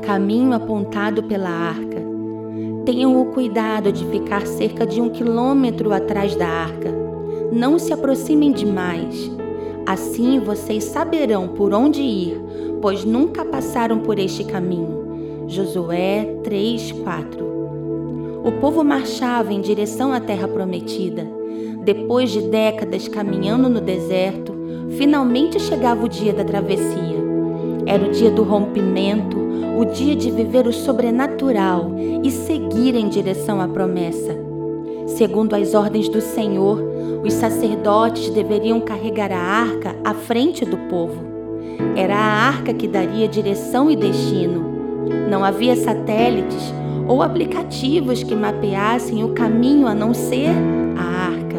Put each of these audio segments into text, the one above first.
caminho apontado pela arca. Tenham o cuidado de ficar cerca de um quilômetro atrás da arca. Não se aproximem demais. Assim vocês saberão por onde ir, pois nunca passaram por este caminho. Josué 3, 4 O povo marchava em direção à terra prometida. Depois de décadas caminhando no deserto, finalmente chegava o dia da travessia. Era o dia do rompimento, o dia de viver o sobrenatural e seguir em direção à promessa. Segundo as ordens do Senhor, os sacerdotes deveriam carregar a arca à frente do povo. Era a arca que daria direção e destino. Não havia satélites ou aplicativos que mapeassem o caminho a não ser a arca.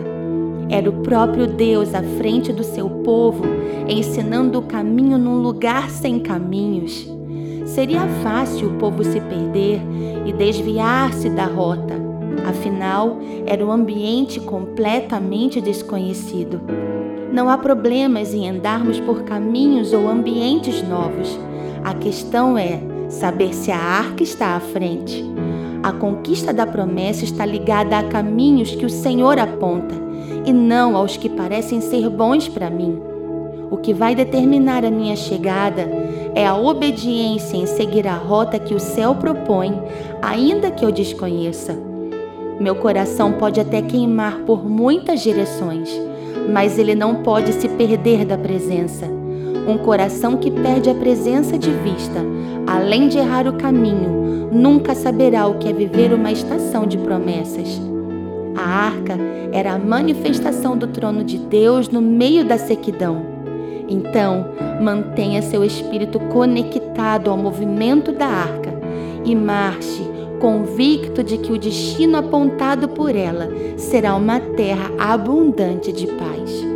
Era o próprio Deus à frente do seu povo, ensinando o caminho num lugar sem caminhos. Seria fácil o povo se perder e desviar-se da rota. Afinal, era um ambiente completamente desconhecido. Não há problemas em andarmos por caminhos ou ambientes novos. A questão é saber se a arca está à frente. A conquista da promessa está ligada a caminhos que o Senhor aponta e não aos que parecem ser bons para mim. O que vai determinar a minha chegada é a obediência em seguir a rota que o céu propõe, ainda que eu desconheça. Meu coração pode até queimar por muitas direções, mas ele não pode se perder da presença. Um coração que perde a presença de vista, além de errar o caminho, nunca saberá o que é viver uma estação de promessas. A arca era a manifestação do trono de Deus no meio da sequidão. Então, mantenha seu espírito conectado ao movimento da arca e marche convicto de que o destino apontado por ela será uma terra abundante de paz.